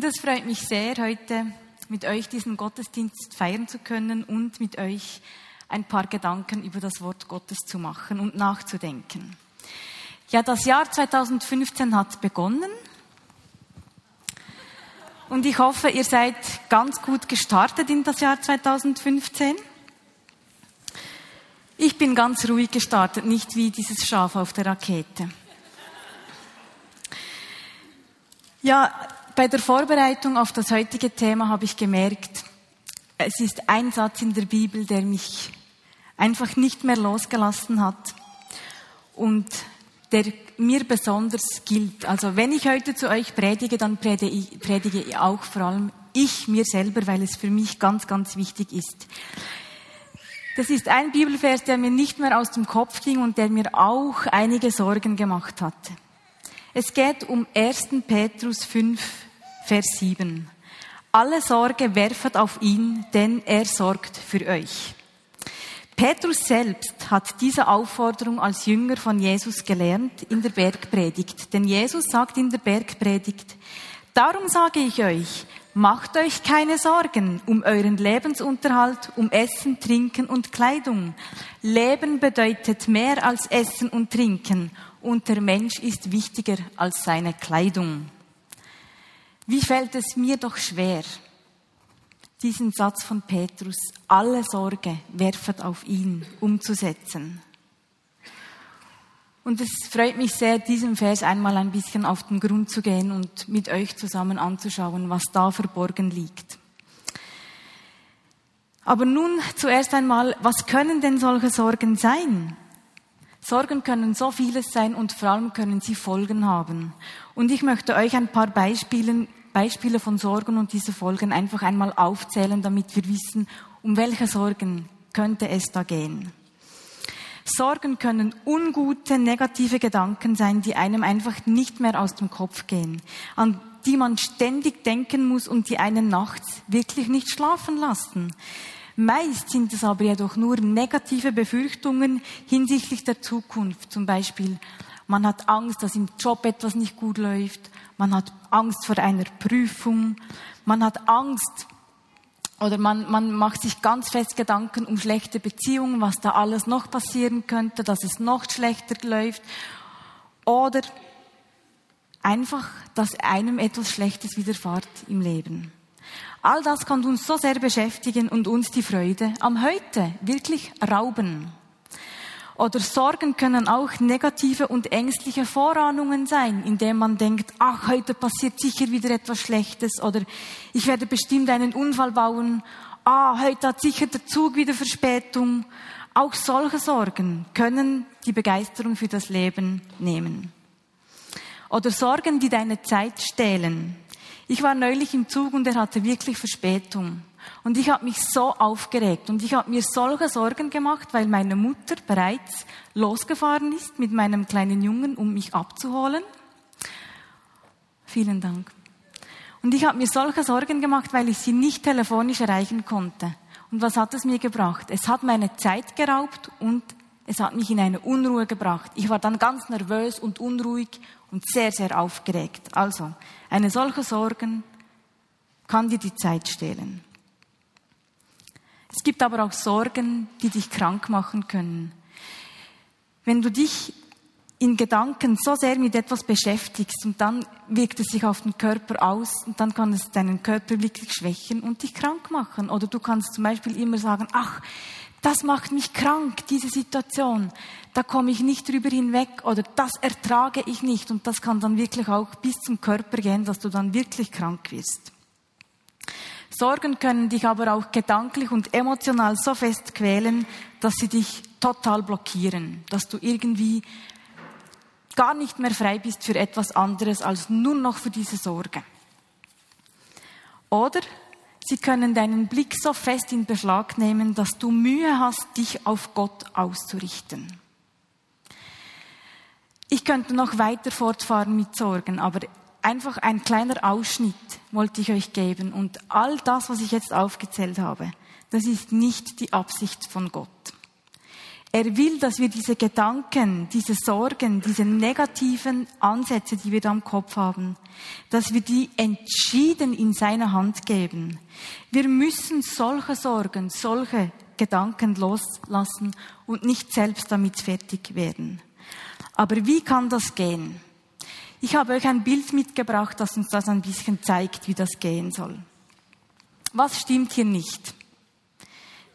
Und es freut mich sehr, heute mit euch diesen Gottesdienst feiern zu können und mit euch ein paar Gedanken über das Wort Gottes zu machen und nachzudenken. Ja, das Jahr 2015 hat begonnen und ich hoffe, ihr seid ganz gut gestartet in das Jahr 2015. Ich bin ganz ruhig gestartet, nicht wie dieses Schaf auf der Rakete. Ja, bei der Vorbereitung auf das heutige Thema habe ich gemerkt, es ist ein Satz in der Bibel, der mich einfach nicht mehr losgelassen hat und der mir besonders gilt. Also wenn ich heute zu euch predige, dann predige ich, auch vor allem ich mir selber, weil es für mich ganz, ganz wichtig ist. Das ist ein Bibelvers, der mir nicht mehr aus dem Kopf ging und der mir auch einige Sorgen gemacht hatte. Es geht um 1. Petrus 5, Vers 7. Alle Sorge werfet auf ihn, denn er sorgt für euch. Petrus selbst hat diese Aufforderung als Jünger von Jesus gelernt in der Bergpredigt. Denn Jesus sagt in der Bergpredigt, darum sage ich euch, macht euch keine Sorgen um euren Lebensunterhalt, um Essen, Trinken und Kleidung. Leben bedeutet mehr als Essen und Trinken und der Mensch ist wichtiger als seine Kleidung. Wie fällt es mir doch schwer, diesen Satz von Petrus, alle Sorge werfet auf ihn, umzusetzen. Und es freut mich sehr, diesem Vers einmal ein bisschen auf den Grund zu gehen und mit euch zusammen anzuschauen, was da verborgen liegt. Aber nun zuerst einmal, was können denn solche Sorgen sein? Sorgen können so vieles sein und vor allem können sie Folgen haben. Und ich möchte euch ein paar Beispiele, Beispiele von Sorgen und diese Folgen einfach einmal aufzählen, damit wir wissen, um welche Sorgen könnte es da gehen. Sorgen können ungute, negative Gedanken sein, die einem einfach nicht mehr aus dem Kopf gehen, an die man ständig denken muss und die einen nachts wirklich nicht schlafen lassen. Meist sind es aber jedoch nur negative Befürchtungen hinsichtlich der Zukunft. Zum Beispiel, man hat Angst, dass im Job etwas nicht gut läuft. Man hat Angst vor einer Prüfung. Man hat Angst oder man, man macht sich ganz fest Gedanken um schlechte Beziehungen, was da alles noch passieren könnte, dass es noch schlechter läuft. Oder einfach, dass einem etwas Schlechtes widerfahrt im Leben. All das kann uns so sehr beschäftigen und uns die Freude am Heute wirklich rauben. Oder Sorgen können auch negative und ängstliche Vorahnungen sein, indem man denkt, ach, heute passiert sicher wieder etwas Schlechtes oder ich werde bestimmt einen Unfall bauen, ah, heute hat sicher der Zug wieder Verspätung. Auch solche Sorgen können die Begeisterung für das Leben nehmen. Oder Sorgen, die deine Zeit stehlen. Ich war neulich im Zug und er hatte wirklich Verspätung. Und ich habe mich so aufgeregt und ich habe mir solche Sorgen gemacht, weil meine Mutter bereits losgefahren ist mit meinem kleinen Jungen, um mich abzuholen. Vielen Dank. Und ich habe mir solche Sorgen gemacht, weil ich sie nicht telefonisch erreichen konnte. Und was hat es mir gebracht? Es hat meine Zeit geraubt und es hat mich in eine Unruhe gebracht. Ich war dann ganz nervös und unruhig und sehr, sehr aufgeregt. Also, eine solche Sorgen kann dir die Zeit stehlen. Es gibt aber auch Sorgen, die dich krank machen können. Wenn du dich in Gedanken so sehr mit etwas beschäftigst und dann wirkt es sich auf den Körper aus und dann kann es deinen Körper wirklich schwächen und dich krank machen. Oder du kannst zum Beispiel immer sagen, ach, das macht mich krank, diese Situation. Da komme ich nicht drüber hinweg oder das ertrage ich nicht. Und das kann dann wirklich auch bis zum Körper gehen, dass du dann wirklich krank wirst. Sorgen können dich aber auch gedanklich und emotional so fest quälen, dass sie dich total blockieren, dass du irgendwie gar nicht mehr frei bist für etwas anderes als nur noch für diese Sorge. Oder Sie können deinen Blick so fest in Beschlag nehmen, dass du Mühe hast, dich auf Gott auszurichten. Ich könnte noch weiter fortfahren mit Sorgen, aber einfach ein kleiner Ausschnitt wollte ich euch geben. Und all das, was ich jetzt aufgezählt habe, das ist nicht die Absicht von Gott. Er will, dass wir diese Gedanken, diese Sorgen, diese negativen Ansätze, die wir da im Kopf haben, dass wir die entschieden in seine Hand geben. Wir müssen solche Sorgen, solche Gedanken loslassen und nicht selbst damit fertig werden. Aber wie kann das gehen? Ich habe euch ein Bild mitgebracht, das uns das ein bisschen zeigt, wie das gehen soll. Was stimmt hier nicht?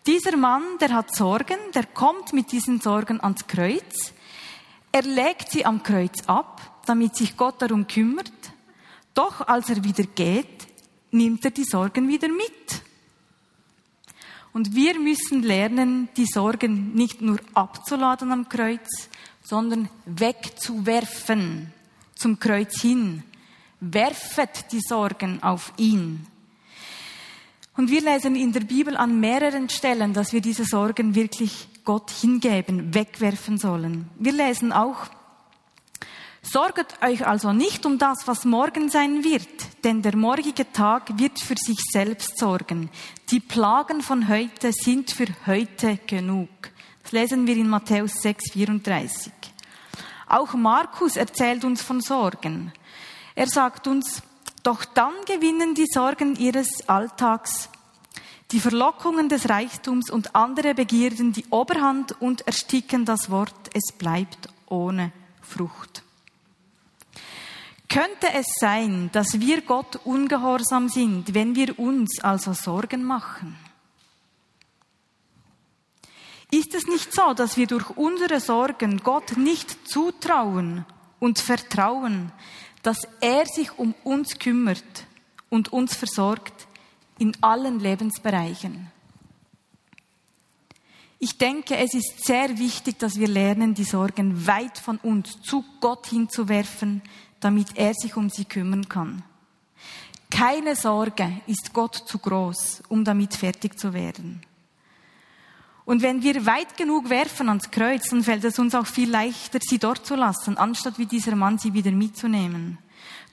Dieser Mann, der hat Sorgen, der kommt mit diesen Sorgen ans Kreuz. Er legt sie am Kreuz ab, damit sich Gott darum kümmert. Doch als er wieder geht, nimmt er die Sorgen wieder mit. Und wir müssen lernen, die Sorgen nicht nur abzuladen am Kreuz, sondern wegzuwerfen zum Kreuz hin. Werfet die Sorgen auf ihn. Und wir lesen in der Bibel an mehreren Stellen, dass wir diese Sorgen wirklich Gott hingeben, wegwerfen sollen. Wir lesen auch, Sorget euch also nicht um das, was morgen sein wird, denn der morgige Tag wird für sich selbst sorgen. Die Plagen von heute sind für heute genug. Das lesen wir in Matthäus 6, 34. Auch Markus erzählt uns von Sorgen. Er sagt uns, doch dann gewinnen die Sorgen ihres Alltags, die Verlockungen des Reichtums und andere Begierden die Oberhand und ersticken das Wort, es bleibt ohne Frucht. Könnte es sein, dass wir Gott ungehorsam sind, wenn wir uns also Sorgen machen? Ist es nicht so, dass wir durch unsere Sorgen Gott nicht zutrauen und vertrauen, dass er sich um uns kümmert und uns versorgt in allen Lebensbereichen. Ich denke, es ist sehr wichtig, dass wir lernen, die Sorgen weit von uns zu Gott hinzuwerfen, damit er sich um sie kümmern kann. Keine Sorge ist Gott zu groß, um damit fertig zu werden. Und wenn wir weit genug werfen ans Kreuz, dann fällt es uns auch viel leichter, sie dort zu lassen, anstatt wie dieser Mann sie wieder mitzunehmen.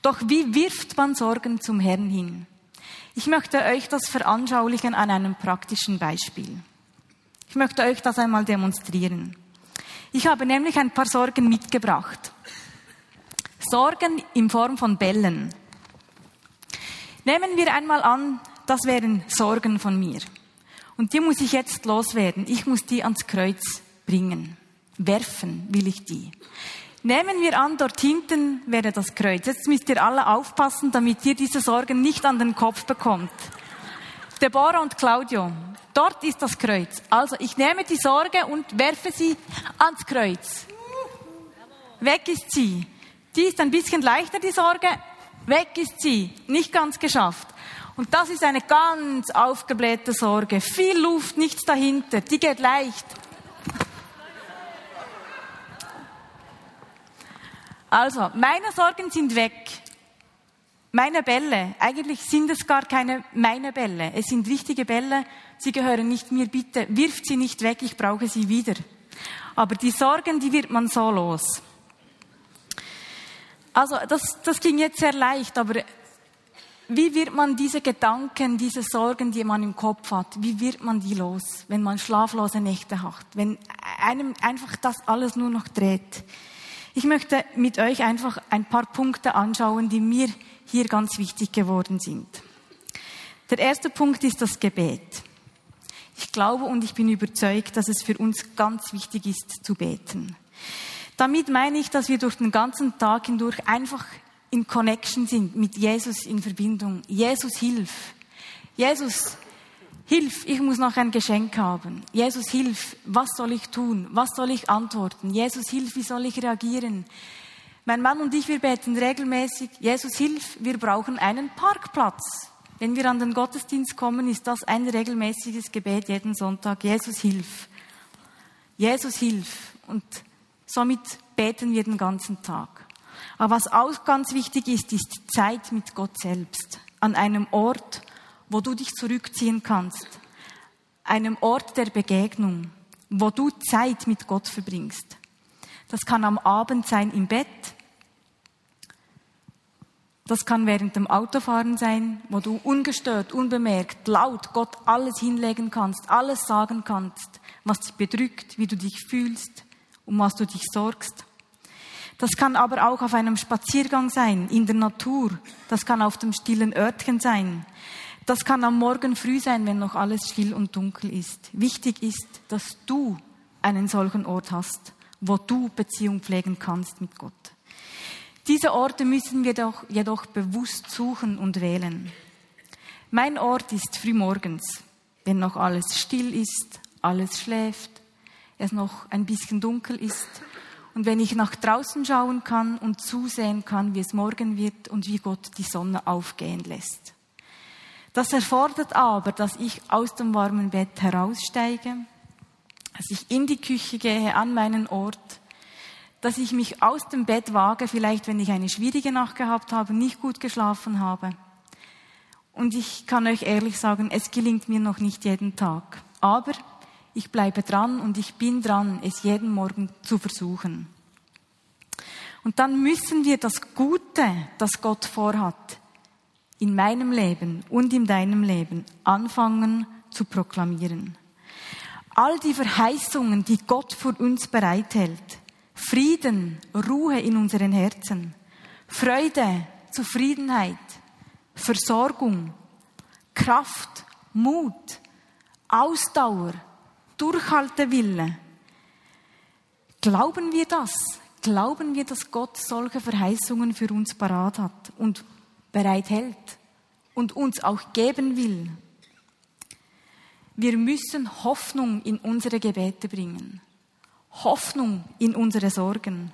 Doch wie wirft man Sorgen zum Herrn hin? Ich möchte euch das veranschaulichen an einem praktischen Beispiel. Ich möchte euch das einmal demonstrieren. Ich habe nämlich ein paar Sorgen mitgebracht. Sorgen in Form von Bällen. Nehmen wir einmal an, das wären Sorgen von mir. Und die muss ich jetzt loswerden. Ich muss die ans Kreuz bringen. Werfen will ich die. Nehmen wir an, dort hinten wäre das Kreuz. Jetzt müsst ihr alle aufpassen, damit ihr diese Sorgen nicht an den Kopf bekommt. Deborah und Claudio, dort ist das Kreuz. Also ich nehme die Sorge und werfe sie ans Kreuz. Weg ist sie. Die ist ein bisschen leichter, die Sorge. Weg ist sie. Nicht ganz geschafft. Und das ist eine ganz aufgeblähte Sorge. Viel Luft, nichts dahinter. Die geht leicht. Also, meine Sorgen sind weg. Meine Bälle, eigentlich sind es gar keine meine Bälle. Es sind richtige Bälle. Sie gehören nicht mir. Bitte wirft sie nicht weg. Ich brauche sie wieder. Aber die Sorgen, die wird man so los. Also, das, das ging jetzt sehr leicht, aber wie wird man diese Gedanken, diese Sorgen, die man im Kopf hat, wie wird man die los, wenn man schlaflose Nächte hat, wenn einem einfach das alles nur noch dreht? Ich möchte mit euch einfach ein paar Punkte anschauen, die mir hier ganz wichtig geworden sind. Der erste Punkt ist das Gebet. Ich glaube und ich bin überzeugt, dass es für uns ganz wichtig ist zu beten. Damit meine ich, dass wir durch den ganzen Tag hindurch einfach in Connection sind, mit Jesus in Verbindung. Jesus, hilf. Jesus, hilf, ich muss noch ein Geschenk haben. Jesus, hilf, was soll ich tun? Was soll ich antworten? Jesus, hilf, wie soll ich reagieren? Mein Mann und ich, wir beten regelmäßig, Jesus, hilf, wir brauchen einen Parkplatz. Wenn wir an den Gottesdienst kommen, ist das ein regelmäßiges Gebet jeden Sonntag. Jesus, hilf. Jesus, hilf. Und somit beten wir den ganzen Tag. Aber was auch ganz wichtig ist, ist die Zeit mit Gott selbst. An einem Ort, wo du dich zurückziehen kannst. Einem Ort der Begegnung, wo du Zeit mit Gott verbringst. Das kann am Abend sein im Bett. Das kann während dem Autofahren sein, wo du ungestört, unbemerkt, laut Gott alles hinlegen kannst, alles sagen kannst, was dich bedrückt, wie du dich fühlst, um was du dich sorgst. Das kann aber auch auf einem Spaziergang sein, in der Natur. Das kann auf dem stillen Örtchen sein. Das kann am Morgen früh sein, wenn noch alles still und dunkel ist. Wichtig ist, dass du einen solchen Ort hast, wo du Beziehung pflegen kannst mit Gott. Diese Orte müssen wir doch jedoch bewusst suchen und wählen. Mein Ort ist frühmorgens, wenn noch alles still ist, alles schläft, es noch ein bisschen dunkel ist und wenn ich nach draußen schauen kann und zusehen kann, wie es morgen wird und wie Gott die Sonne aufgehen lässt. Das erfordert aber, dass ich aus dem warmen Bett heraussteige, dass ich in die Küche gehe, an meinen Ort, dass ich mich aus dem Bett wage, vielleicht wenn ich eine schwierige Nacht gehabt habe, nicht gut geschlafen habe. Und ich kann euch ehrlich sagen, es gelingt mir noch nicht jeden Tag. Aber ich bleibe dran und ich bin dran, es jeden Morgen zu versuchen. Und dann müssen wir das Gute, das Gott vorhat, in meinem Leben und in deinem Leben anfangen zu proklamieren. All die Verheißungen, die Gott für uns bereithält, Frieden, Ruhe in unseren Herzen, Freude, Zufriedenheit, Versorgung, Kraft, Mut, Ausdauer, Durchhaltewille. Glauben wir das? Glauben wir, dass Gott solche Verheißungen für uns parat hat und bereithält und uns auch geben will? Wir müssen Hoffnung in unsere Gebete bringen. Hoffnung in unsere Sorgen,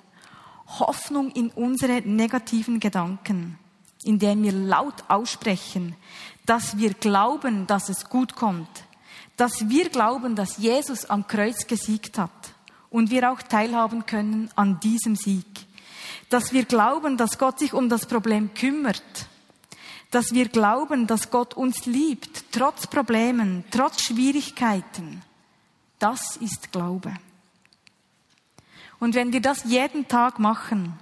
Hoffnung in unsere negativen Gedanken, indem wir laut aussprechen, dass wir glauben, dass es gut kommt, dass wir glauben, dass Jesus am Kreuz gesiegt hat und wir auch teilhaben können an diesem Sieg, dass wir glauben, dass Gott sich um das Problem kümmert, dass wir glauben, dass Gott uns liebt, trotz Problemen, trotz Schwierigkeiten. Das ist Glaube. Und wenn wir das jeden Tag machen,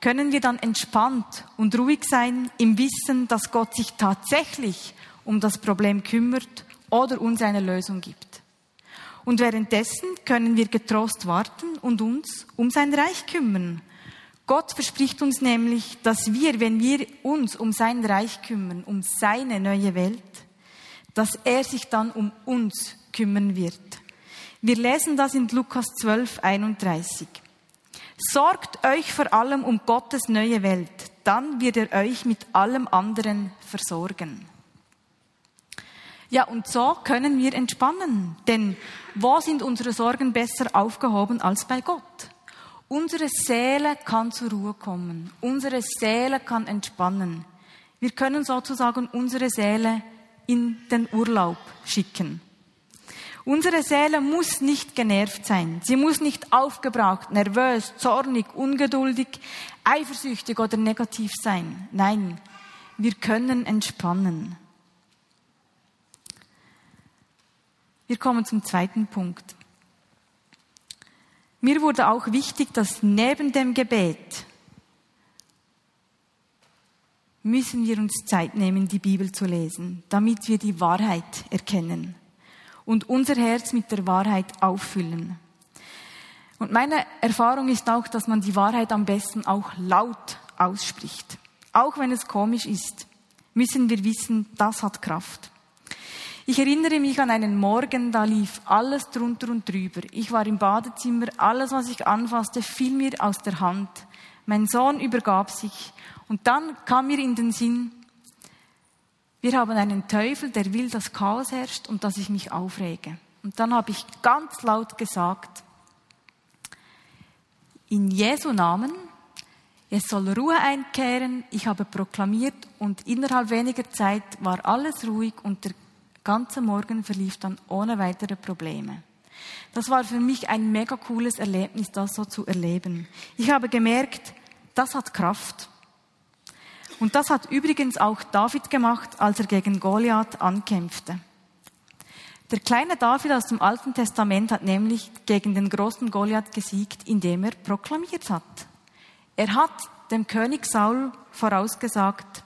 können wir dann entspannt und ruhig sein im Wissen, dass Gott sich tatsächlich um das Problem kümmert oder uns eine Lösung gibt. Und währenddessen können wir getrost warten und uns um sein Reich kümmern. Gott verspricht uns nämlich, dass wir, wenn wir uns um sein Reich kümmern, um seine neue Welt, dass er sich dann um uns kümmern wird. Wir lesen das in Lukas 12, 31. Sorgt euch vor allem um Gottes neue Welt, dann wird er euch mit allem anderen versorgen. Ja, und so können wir entspannen, denn wo sind unsere Sorgen besser aufgehoben als bei Gott? Unsere Seele kann zur Ruhe kommen, unsere Seele kann entspannen. Wir können sozusagen unsere Seele in den Urlaub schicken. Unsere Seele muss nicht genervt sein. Sie muss nicht aufgebraucht, nervös, zornig, ungeduldig, eifersüchtig oder negativ sein. Nein, wir können entspannen. Wir kommen zum zweiten Punkt. Mir wurde auch wichtig, dass neben dem Gebet müssen wir uns Zeit nehmen, die Bibel zu lesen, damit wir die Wahrheit erkennen und unser Herz mit der Wahrheit auffüllen. Und meine Erfahrung ist auch, dass man die Wahrheit am besten auch laut ausspricht. Auch wenn es komisch ist, müssen wir wissen, das hat Kraft. Ich erinnere mich an einen Morgen, da lief alles drunter und drüber. Ich war im Badezimmer, alles, was ich anfasste, fiel mir aus der Hand. Mein Sohn übergab sich. Und dann kam mir in den Sinn, wir haben einen Teufel, der will, dass Chaos herrscht und dass ich mich aufrege. Und dann habe ich ganz laut gesagt, in Jesu Namen, es soll Ruhe einkehren. Ich habe proklamiert und innerhalb weniger Zeit war alles ruhig und der ganze Morgen verlief dann ohne weitere Probleme. Das war für mich ein mega cooles Erlebnis, das so zu erleben. Ich habe gemerkt, das hat Kraft. Und das hat übrigens auch David gemacht, als er gegen Goliath ankämpfte. Der kleine David aus dem Alten Testament hat nämlich gegen den großen Goliath gesiegt, indem er proklamiert hat. Er hat dem König Saul vorausgesagt,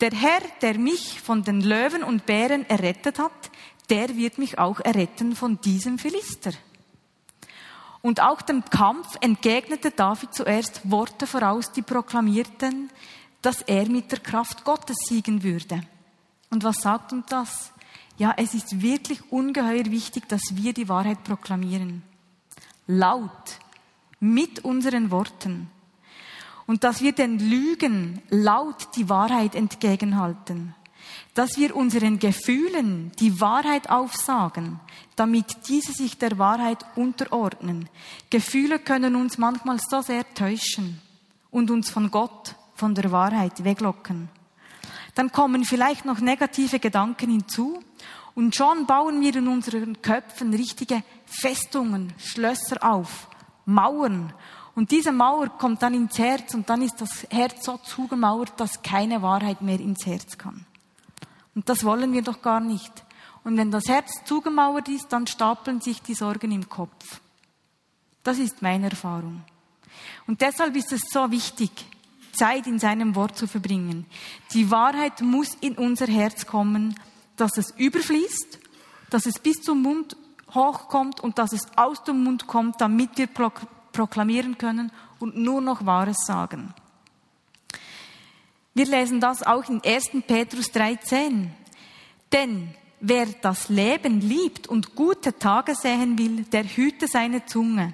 der Herr, der mich von den Löwen und Bären errettet hat, der wird mich auch erretten von diesem Philister. Und auch dem Kampf entgegnete David zuerst Worte voraus, die proklamierten, dass er mit der Kraft Gottes siegen würde. Und was sagt uns das? Ja, es ist wirklich ungeheuer wichtig, dass wir die Wahrheit proklamieren. Laut, mit unseren Worten. Und dass wir den Lügen laut die Wahrheit entgegenhalten. Dass wir unseren Gefühlen die Wahrheit aufsagen, damit diese sich der Wahrheit unterordnen. Gefühle können uns manchmal so sehr täuschen und uns von Gott, von der Wahrheit weglocken. Dann kommen vielleicht noch negative Gedanken hinzu und schon bauen wir in unseren Köpfen richtige Festungen, Schlösser auf, Mauern. Und diese Mauer kommt dann ins Herz und dann ist das Herz so zugemauert, dass keine Wahrheit mehr ins Herz kann. Und das wollen wir doch gar nicht. Und wenn das Herz zugemauert ist, dann stapeln sich die Sorgen im Kopf. Das ist meine Erfahrung. Und deshalb ist es so wichtig, Zeit in seinem Wort zu verbringen. Die Wahrheit muss in unser Herz kommen, dass es überfließt, dass es bis zum Mund hochkommt und dass es aus dem Mund kommt, damit wir proklamieren können und nur noch Wahres sagen. Wir lesen das auch in 1. Petrus 3,10. Denn wer das Leben liebt und gute Tage sehen will, der hüte seine Zunge.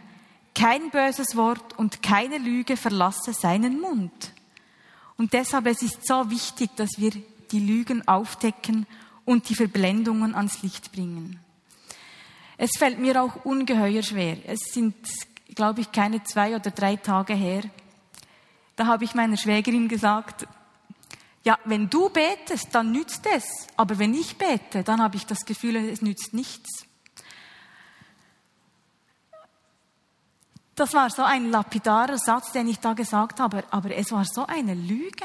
Kein böses Wort und keine Lüge verlasse seinen Mund. Und deshalb es ist so wichtig, dass wir die Lügen aufdecken und die Verblendungen ans Licht bringen. Es fällt mir auch ungeheuer schwer. Es sind, glaube ich, keine zwei oder drei Tage her. Da habe ich meiner Schwägerin gesagt, ja, wenn du betest, dann nützt es. Aber wenn ich bete, dann habe ich das Gefühl, es nützt nichts. Das war so ein lapidarer Satz, den ich da gesagt habe, aber es war so eine Lüge.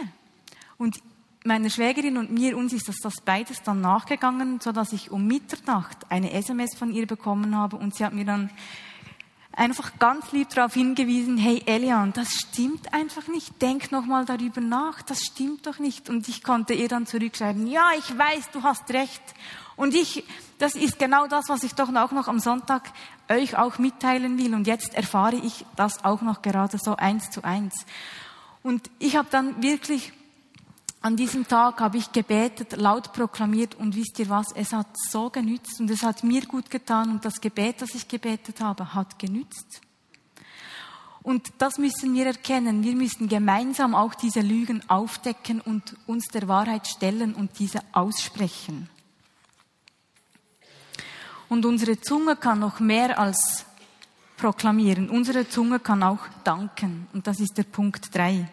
Und meiner Schwägerin und mir, uns ist das, das beides dann nachgegangen, so dass ich um Mitternacht eine SMS von ihr bekommen habe und sie hat mir dann einfach ganz lieb darauf hingewiesen, hey Elian, das stimmt einfach nicht. Denk nochmal darüber nach, das stimmt doch nicht. Und ich konnte ihr dann zurückschreiben, ja, ich weiß, du hast recht. Und ich, das ist genau das, was ich doch auch noch am Sonntag euch auch mitteilen will. Und jetzt erfahre ich das auch noch gerade so eins zu eins. Und ich habe dann wirklich an diesem Tag habe ich gebetet, laut proklamiert und wisst ihr was, es hat so genützt und es hat mir gut getan und das Gebet, das ich gebetet habe, hat genützt. Und das müssen wir erkennen. Wir müssen gemeinsam auch diese Lügen aufdecken und uns der Wahrheit stellen und diese aussprechen. Und unsere Zunge kann noch mehr als proklamieren. Unsere Zunge kann auch danken. Und das ist der Punkt drei.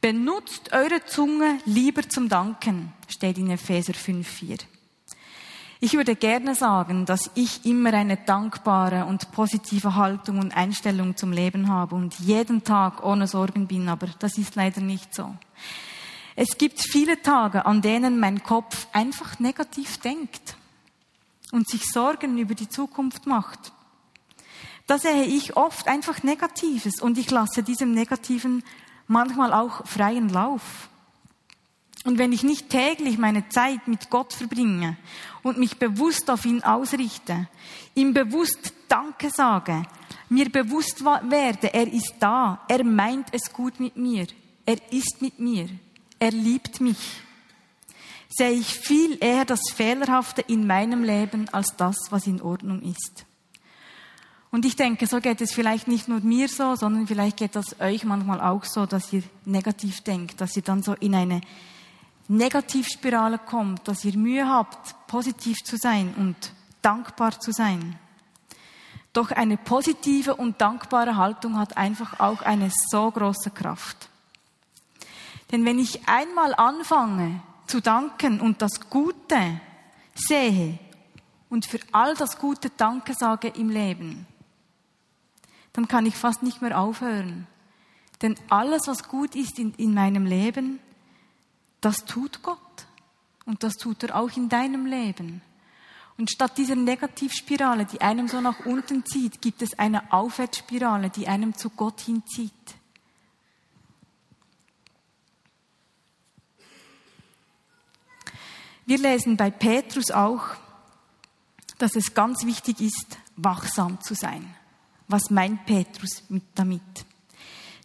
Benutzt eure Zunge lieber zum Danken, steht in Epheser 5,4. Ich würde gerne sagen, dass ich immer eine dankbare und positive Haltung und Einstellung zum Leben habe und jeden Tag ohne Sorgen bin, aber das ist leider nicht so. Es gibt viele Tage, an denen mein Kopf einfach negativ denkt und sich Sorgen über die Zukunft macht. Da sehe ich oft einfach Negatives und ich lasse diesem Negativen manchmal auch freien Lauf. Und wenn ich nicht täglich meine Zeit mit Gott verbringe und mich bewusst auf ihn ausrichte, ihm bewusst Danke sage, mir bewusst werde, er ist da, er meint es gut mit mir, er ist mit mir, er liebt mich, sehe ich viel eher das Fehlerhafte in meinem Leben als das, was in Ordnung ist. Und ich denke, so geht es vielleicht nicht nur mir so, sondern vielleicht geht das euch manchmal auch so, dass ihr negativ denkt, dass ihr dann so in eine Negativspirale kommt, dass ihr Mühe habt, positiv zu sein und dankbar zu sein. Doch eine positive und dankbare Haltung hat einfach auch eine so große Kraft. Denn wenn ich einmal anfange zu danken und das Gute sehe und für all das Gute Danke sage im Leben, dann kann ich fast nicht mehr aufhören. Denn alles, was gut ist in, in meinem Leben, das tut Gott. Und das tut er auch in deinem Leben. Und statt dieser Negativspirale, die einem so nach unten zieht, gibt es eine Aufwärtsspirale, die einem zu Gott hinzieht. Wir lesen bei Petrus auch, dass es ganz wichtig ist, wachsam zu sein. Was meint Petrus mit damit?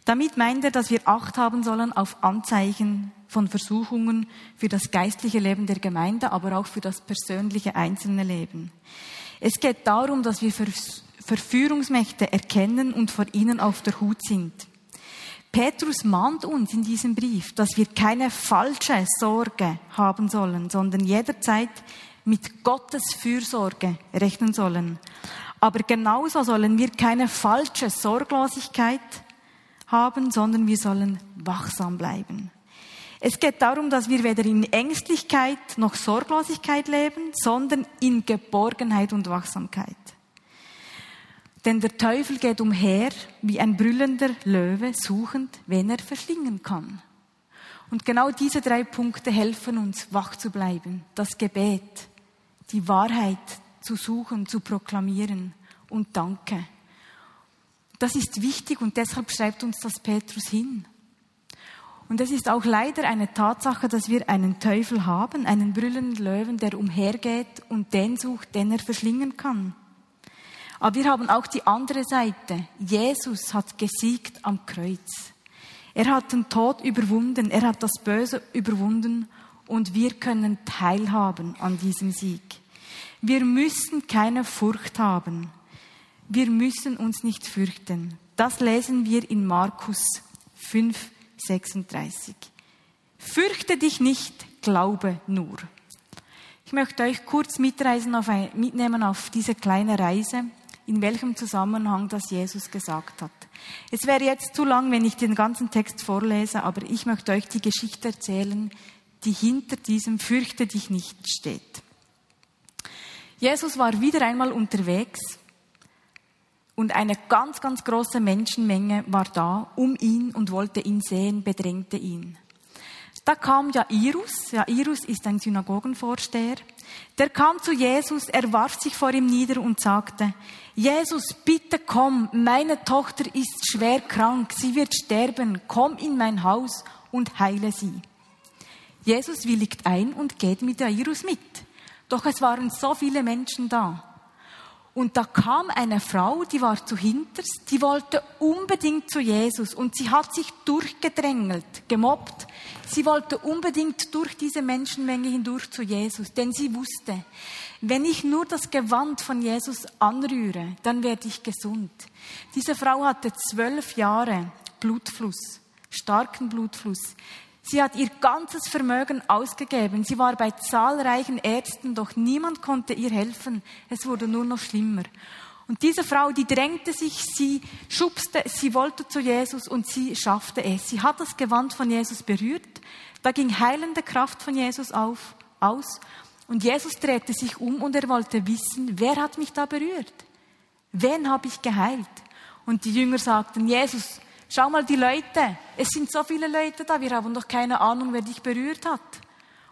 Damit meint er, dass wir Acht haben sollen auf Anzeichen von Versuchungen für das geistliche Leben der Gemeinde, aber auch für das persönliche einzelne Leben. Es geht darum, dass wir Verführungsmächte erkennen und vor ihnen auf der Hut sind. Petrus mahnt uns in diesem Brief, dass wir keine falsche Sorge haben sollen, sondern jederzeit mit Gottes Fürsorge rechnen sollen. Aber genauso sollen wir keine falsche Sorglosigkeit haben, sondern wir sollen wachsam bleiben. Es geht darum, dass wir weder in Ängstlichkeit noch Sorglosigkeit leben, sondern in Geborgenheit und Wachsamkeit. Denn der Teufel geht umher wie ein brüllender Löwe, suchend, wen er verschlingen kann. Und genau diese drei Punkte helfen uns, wach zu bleiben. Das Gebet, die Wahrheit zu suchen, zu proklamieren und Danke. Das ist wichtig und deshalb schreibt uns das Petrus hin. Und es ist auch leider eine Tatsache, dass wir einen Teufel haben, einen brüllenden Löwen, der umhergeht und den sucht, den er verschlingen kann. Aber wir haben auch die andere Seite. Jesus hat gesiegt am Kreuz. Er hat den Tod überwunden, er hat das Böse überwunden und wir können teilhaben an diesem Sieg. Wir müssen keine Furcht haben. Wir müssen uns nicht fürchten. Das lesen wir in Markus 5, 36. Fürchte dich nicht, glaube nur. Ich möchte euch kurz mitreisen auf ein, mitnehmen auf diese kleine Reise, in welchem Zusammenhang das Jesus gesagt hat. Es wäre jetzt zu lang, wenn ich den ganzen Text vorlese, aber ich möchte euch die Geschichte erzählen, die hinter diesem Fürchte dich nicht steht. Jesus war wieder einmal unterwegs und eine ganz, ganz große Menschenmenge war da um ihn und wollte ihn sehen, bedrängte ihn. Da kam Jairus, Jairus ist ein Synagogenvorsteher, der kam zu Jesus, er warf sich vor ihm nieder und sagte, Jesus, bitte komm, meine Tochter ist schwer krank, sie wird sterben, komm in mein Haus und heile sie. Jesus willigt ein und geht mit Jairus mit. Doch es waren so viele Menschen da. Und da kam eine Frau, die war zu hinters, die wollte unbedingt zu Jesus und sie hat sich durchgedrängelt, gemobbt. Sie wollte unbedingt durch diese Menschenmenge hindurch zu Jesus, denn sie wusste, wenn ich nur das Gewand von Jesus anrühre, dann werde ich gesund. Diese Frau hatte zwölf Jahre Blutfluss, starken Blutfluss. Sie hat ihr ganzes Vermögen ausgegeben. Sie war bei zahlreichen Ärzten, doch niemand konnte ihr helfen. Es wurde nur noch schlimmer. Und diese Frau, die drängte sich, sie schubste, sie wollte zu Jesus und sie schaffte es. Sie hat das Gewand von Jesus berührt. Da ging heilende Kraft von Jesus auf, aus. Und Jesus drehte sich um und er wollte wissen, wer hat mich da berührt? Wen habe ich geheilt? Und die Jünger sagten, Jesus, Schau mal die Leute. Es sind so viele Leute da. Wir haben doch keine Ahnung, wer dich berührt hat.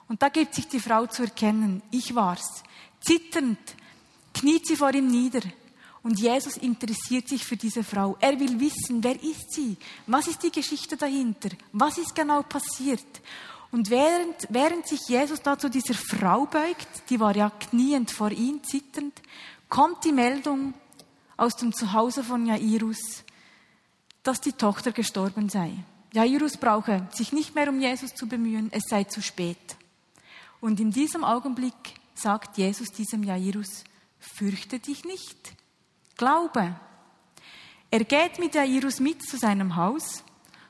Und da gibt sich die Frau zu erkennen. Ich war's. Zitternd kniet sie vor ihm nieder. Und Jesus interessiert sich für diese Frau. Er will wissen, wer ist sie? Was ist die Geschichte dahinter? Was ist genau passiert? Und während, während sich Jesus da zu dieser Frau beugt, die war ja kniend vor ihm, zitternd, kommt die Meldung aus dem Zuhause von Jairus dass die Tochter gestorben sei. Jairus brauche sich nicht mehr um Jesus zu bemühen, es sei zu spät. Und in diesem Augenblick sagt Jesus diesem Jairus, fürchte dich nicht, glaube. Er geht mit Jairus mit zu seinem Haus.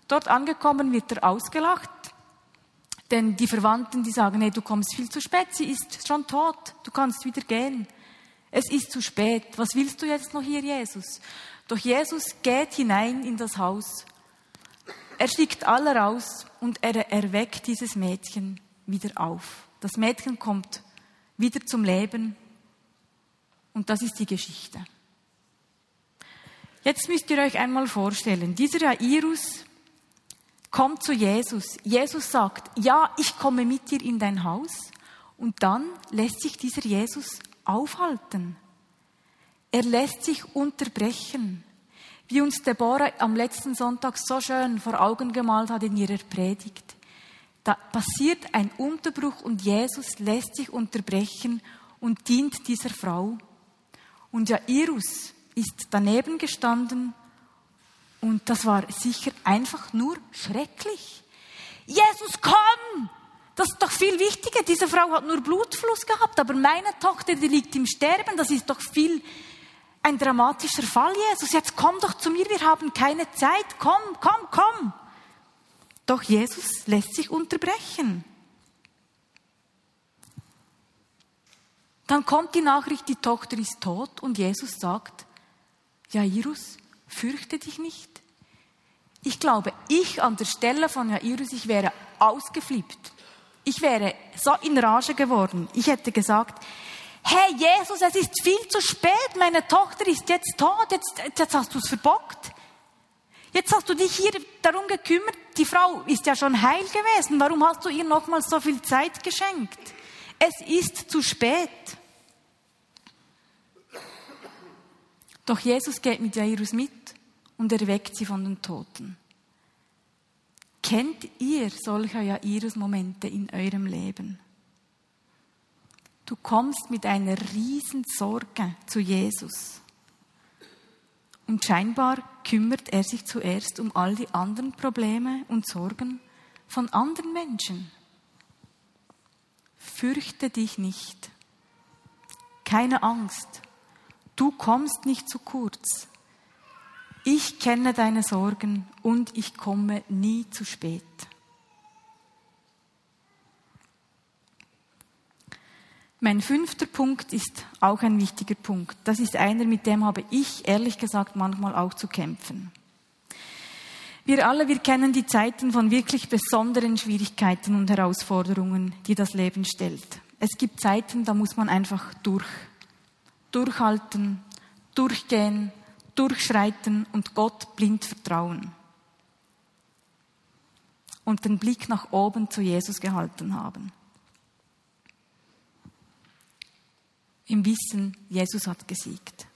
Dort angekommen wird er ausgelacht, denn die Verwandten, die sagen, hey, du kommst viel zu spät, sie ist schon tot, du kannst wieder gehen. Es ist zu spät, was willst du jetzt noch hier, Jesus? Doch Jesus geht hinein in das Haus. Er schickt alle raus und er erweckt dieses Mädchen wieder auf. Das Mädchen kommt wieder zum Leben und das ist die Geschichte. Jetzt müsst ihr euch einmal vorstellen, dieser Jairus kommt zu Jesus. Jesus sagt, ja, ich komme mit dir in dein Haus. Und dann lässt sich dieser Jesus aufhalten. Er lässt sich unterbrechen, wie uns Deborah am letzten Sonntag so schön vor Augen gemalt hat in ihrer Predigt. Da passiert ein Unterbruch und Jesus lässt sich unterbrechen und dient dieser Frau. Und Jairus ist daneben gestanden und das war sicher einfach nur schrecklich. Jesus, komm! Das ist doch viel wichtiger. Diese Frau hat nur Blutfluss gehabt, aber meine Tochter, die liegt im Sterben. Das ist doch viel ein dramatischer Fall, Jesus. Jetzt komm doch zu mir, wir haben keine Zeit. Komm, komm, komm. Doch Jesus lässt sich unterbrechen. Dann kommt die Nachricht, die Tochter ist tot und Jesus sagt, Jairus, fürchte dich nicht. Ich glaube, ich an der Stelle von Jairus, ich wäre ausgeflippt. Ich wäre so in Rage geworden. Ich hätte gesagt, hey Jesus, es ist viel zu spät, meine Tochter ist jetzt tot, jetzt, jetzt hast du es verbockt. Jetzt hast du dich hier darum gekümmert, die Frau ist ja schon heil gewesen, warum hast du ihr nochmals so viel Zeit geschenkt? Es ist zu spät. Doch Jesus geht mit Jairus mit und erweckt sie von den Toten. Kennt ihr solche Jairus-Momente in eurem Leben? Du kommst mit einer riesen Sorge zu Jesus. Und scheinbar kümmert er sich zuerst um all die anderen Probleme und Sorgen von anderen Menschen. Fürchte dich nicht. Keine Angst. Du kommst nicht zu kurz. Ich kenne deine Sorgen und ich komme nie zu spät. Mein fünfter Punkt ist auch ein wichtiger Punkt. Das ist einer, mit dem habe ich ehrlich gesagt manchmal auch zu kämpfen. Wir alle, wir kennen die Zeiten von wirklich besonderen Schwierigkeiten und Herausforderungen, die das Leben stellt. Es gibt Zeiten, da muss man einfach durch durchhalten, durchgehen, durchschreiten und Gott blind vertrauen. Und den Blick nach oben zu Jesus gehalten haben. Im Wissen, Jesus hat gesiegt.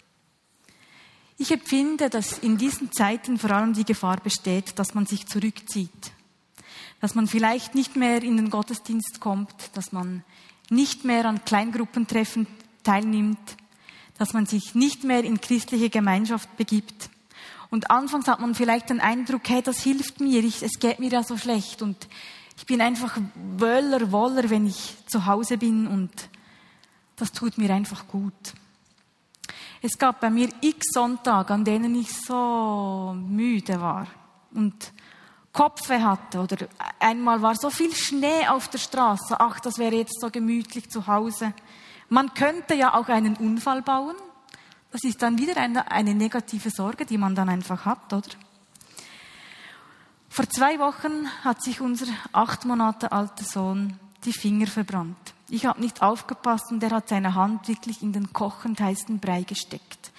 Ich empfinde, dass in diesen Zeiten vor allem die Gefahr besteht, dass man sich zurückzieht. Dass man vielleicht nicht mehr in den Gottesdienst kommt, dass man nicht mehr an Kleingruppentreffen teilnimmt, dass man sich nicht mehr in christliche Gemeinschaft begibt. Und anfangs hat man vielleicht den Eindruck, hey, das hilft mir, ich, es geht mir ja so schlecht und ich bin einfach wöller, woller, wenn ich zu Hause bin und das tut mir einfach gut. Es gab bei mir x Sonntage, an denen ich so müde war und Kopfe hatte oder einmal war so viel Schnee auf der Straße. Ach, das wäre jetzt so gemütlich zu Hause. Man könnte ja auch einen Unfall bauen. Das ist dann wieder eine, eine negative Sorge, die man dann einfach hat, oder? Vor zwei Wochen hat sich unser acht Monate alter Sohn die Finger verbrannt. Ich habe nicht aufgepasst und er hat seine Hand wirklich in den kochend heißen Brei gesteckt.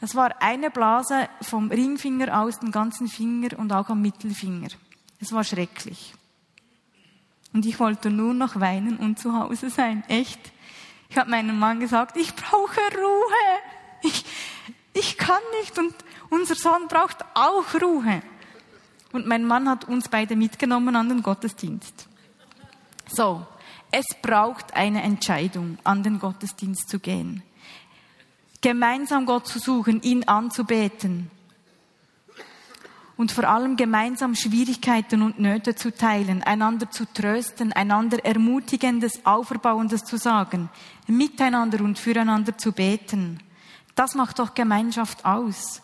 Das war eine Blase vom Ringfinger aus, den ganzen Finger und auch am Mittelfinger. Es war schrecklich. Und ich wollte nur noch weinen und zu Hause sein. Echt. Ich habe meinem Mann gesagt, ich brauche Ruhe. Ich, ich kann nicht und unser Sohn braucht auch Ruhe. Und mein Mann hat uns beide mitgenommen an den Gottesdienst. So, es braucht eine Entscheidung, an den Gottesdienst zu gehen. Gemeinsam Gott zu suchen, ihn anzubeten, und vor allem gemeinsam Schwierigkeiten und Nöte zu teilen, einander zu trösten, einander ermutigendes, auferbauendes zu sagen, miteinander und füreinander zu beten. Das macht doch Gemeinschaft aus.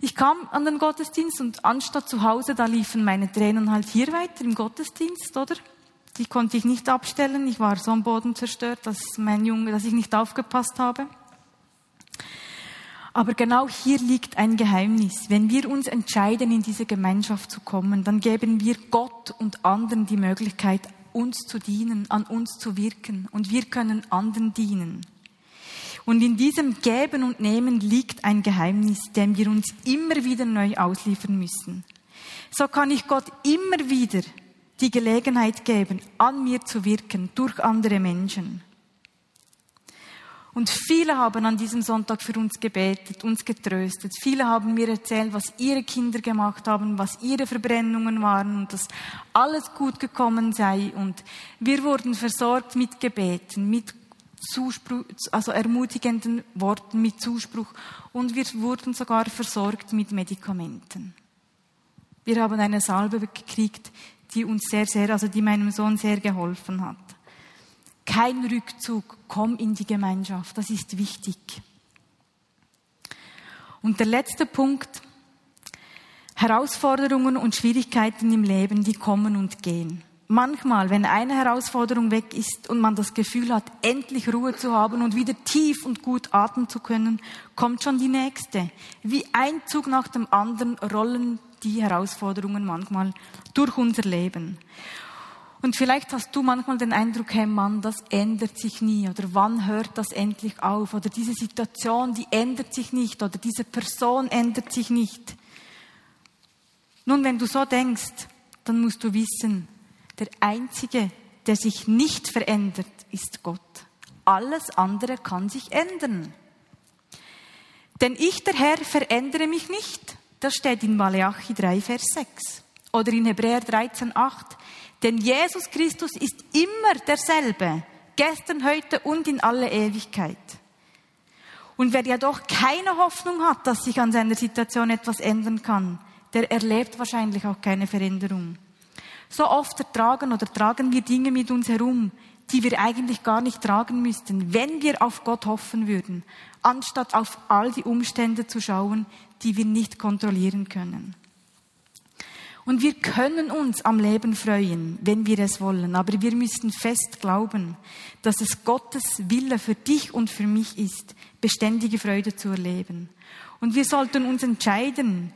Ich kam an den Gottesdienst und anstatt zu Hause, da liefen meine Tränen halt hier weiter im Gottesdienst, oder? Die konnte ich nicht abstellen. Ich war so am Boden zerstört, dass mein Junge, dass ich nicht aufgepasst habe. Aber genau hier liegt ein Geheimnis. Wenn wir uns entscheiden, in diese Gemeinschaft zu kommen, dann geben wir Gott und anderen die Möglichkeit, uns zu dienen, an uns zu wirken. Und wir können anderen dienen. Und in diesem Geben und Nehmen liegt ein Geheimnis, dem wir uns immer wieder neu ausliefern müssen. So kann ich Gott immer wieder die Gelegenheit geben, an mir zu wirken durch andere Menschen. Und viele haben an diesem Sonntag für uns gebetet, uns getröstet. Viele haben mir erzählt, was ihre Kinder gemacht haben, was ihre Verbrennungen waren und dass alles gut gekommen sei. Und wir wurden versorgt mit Gebeten, mit Zuspruch, also ermutigenden Worten, mit Zuspruch. Und wir wurden sogar versorgt mit Medikamenten. Wir haben eine Salbe gekriegt, die uns sehr, sehr, also die meinem Sohn sehr geholfen hat. Kein Rückzug, komm in die Gemeinschaft, das ist wichtig. Und der letzte Punkt, Herausforderungen und Schwierigkeiten im Leben, die kommen und gehen. Manchmal, wenn eine Herausforderung weg ist und man das Gefühl hat, endlich Ruhe zu haben und wieder tief und gut atmen zu können, kommt schon die nächste. Wie ein Zug nach dem anderen rollen die Herausforderungen manchmal durch unser Leben. Und vielleicht hast du manchmal den Eindruck, hey Mann, das ändert sich nie oder wann hört das endlich auf oder diese Situation, die ändert sich nicht oder diese Person ändert sich nicht. Nun, wenn du so denkst, dann musst du wissen, der Einzige, der sich nicht verändert, ist Gott. Alles andere kann sich ändern. Denn ich, der Herr, verändere mich nicht. Das steht in Malachi 3, Vers 6. Oder in Hebräer 13, 8. Denn Jesus Christus ist immer derselbe, gestern, heute und in alle Ewigkeit. Und wer ja doch keine Hoffnung hat, dass sich an seiner Situation etwas ändern kann, der erlebt wahrscheinlich auch keine Veränderung. So oft ertragen oder tragen wir Dinge mit uns herum, die wir eigentlich gar nicht tragen müssten, wenn wir auf Gott hoffen würden, anstatt auf all die Umstände zu schauen, die wir nicht kontrollieren können. Und wir können uns am Leben freuen, wenn wir es wollen, aber wir müssen fest glauben, dass es Gottes Wille für dich und für mich ist, beständige Freude zu erleben. Und wir sollten uns entscheiden,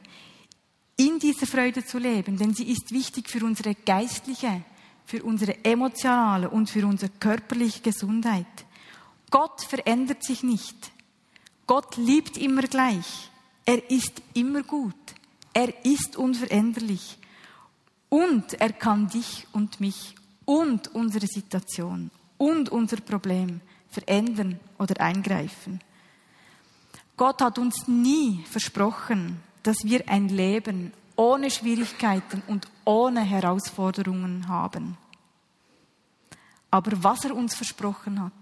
in dieser Freude zu leben, denn sie ist wichtig für unsere geistliche, für unsere emotionale und für unsere körperliche Gesundheit. Gott verändert sich nicht. Gott liebt immer gleich. Er ist immer gut. Er ist unveränderlich. Und er kann dich und mich und unsere Situation und unser Problem verändern oder eingreifen. Gott hat uns nie versprochen, dass wir ein Leben ohne Schwierigkeiten und ohne Herausforderungen haben. Aber was er uns versprochen hat,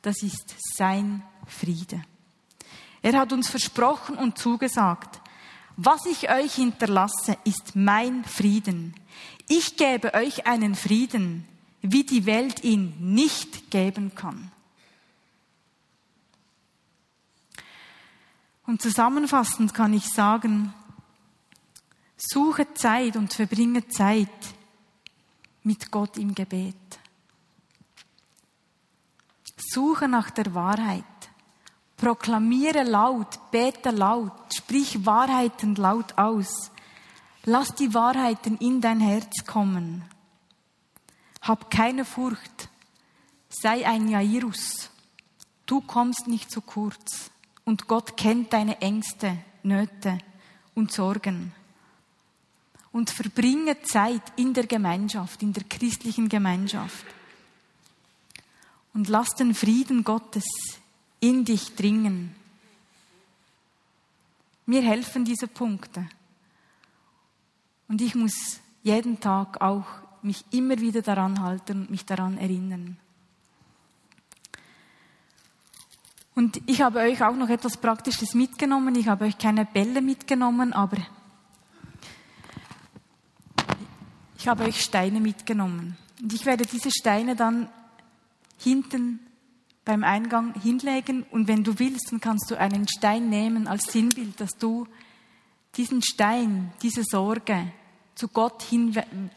das ist sein Friede. Er hat uns versprochen und zugesagt, was ich euch hinterlasse, ist mein Frieden. Ich gebe euch einen Frieden, wie die Welt ihn nicht geben kann. Und zusammenfassend kann ich sagen, suche Zeit und verbringe Zeit mit Gott im Gebet. Suche nach der Wahrheit. Proklamiere laut, bete laut, sprich Wahrheiten laut aus. Lass die Wahrheiten in dein Herz kommen. Hab keine Furcht. Sei ein Jairus. Du kommst nicht zu kurz. Und Gott kennt deine Ängste, Nöte und Sorgen. Und verbringe Zeit in der Gemeinschaft, in der christlichen Gemeinschaft. Und lass den Frieden Gottes in dich dringen. Mir helfen diese Punkte. Und ich muss jeden Tag auch mich immer wieder daran halten und mich daran erinnern. Und ich habe euch auch noch etwas Praktisches mitgenommen. Ich habe euch keine Bälle mitgenommen, aber ich habe euch Steine mitgenommen. Und ich werde diese Steine dann hinten beim Eingang hinlegen und wenn du willst, dann kannst du einen Stein nehmen als Sinnbild, dass du diesen Stein, diese Sorge zu Gott hinwerfen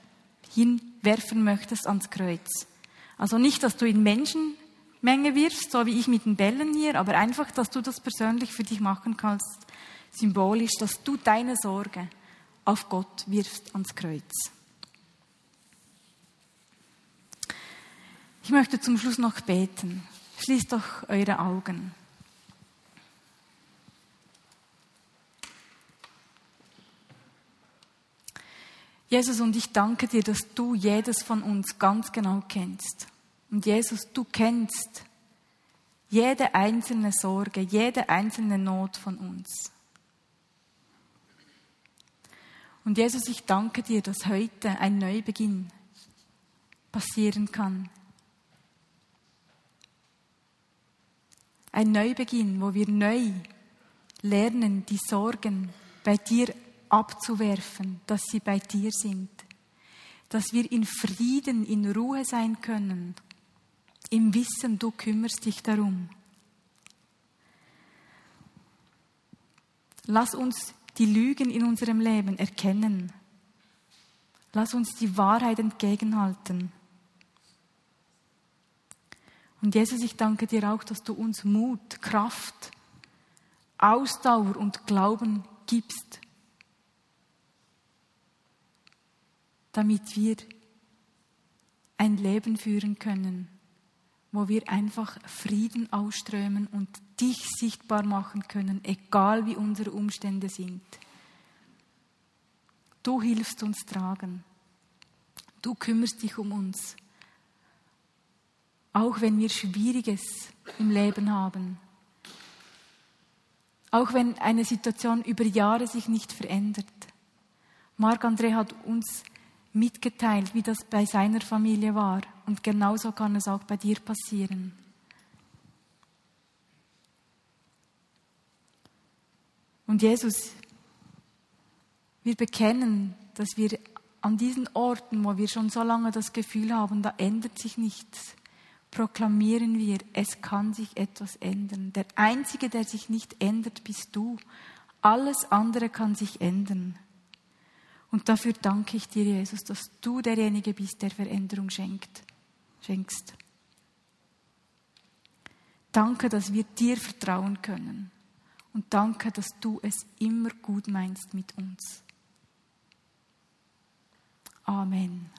möchtest ans Kreuz. Also nicht, dass du in Menschenmenge wirfst, so wie ich mit den Bällen hier, aber einfach, dass du das persönlich für dich machen kannst, symbolisch, dass du deine Sorge auf Gott wirfst ans Kreuz. Ich möchte zum Schluss noch beten. Schließt doch eure Augen. Jesus, und ich danke dir, dass du jedes von uns ganz genau kennst. Und Jesus, du kennst Jede einzelne Sorge, jede einzelne Not von uns. Und Jesus, ich danke dir, dass heute ein Neubeginn passieren kann. Ein Neubeginn, wo wir neu lernen, die Sorgen bei dir abzuwerfen, dass sie bei dir sind. Dass wir in Frieden, in Ruhe sein können, im Wissen, du kümmerst dich darum. Lass uns die Lügen in unserem Leben erkennen. Lass uns die Wahrheit entgegenhalten. Und Jesus, ich danke dir auch, dass du uns Mut, Kraft, Ausdauer und Glauben gibst, damit wir ein Leben führen können, wo wir einfach Frieden ausströmen und dich sichtbar machen können, egal wie unsere Umstände sind. Du hilfst uns tragen. Du kümmerst dich um uns. Auch wenn wir Schwieriges im Leben haben. Auch wenn eine Situation über Jahre sich nicht verändert. Marc-André hat uns mitgeteilt, wie das bei seiner Familie war. Und genauso kann es auch bei dir passieren. Und Jesus, wir bekennen, dass wir an diesen Orten, wo wir schon so lange das Gefühl haben, da ändert sich nichts, proklamieren wir, es kann sich etwas ändern. Der Einzige, der sich nicht ändert, bist du. Alles andere kann sich ändern. Und dafür danke ich dir, Jesus, dass du derjenige bist, der Veränderung schenkt, schenkst. Danke, dass wir dir vertrauen können. Und danke, dass du es immer gut meinst mit uns. Amen.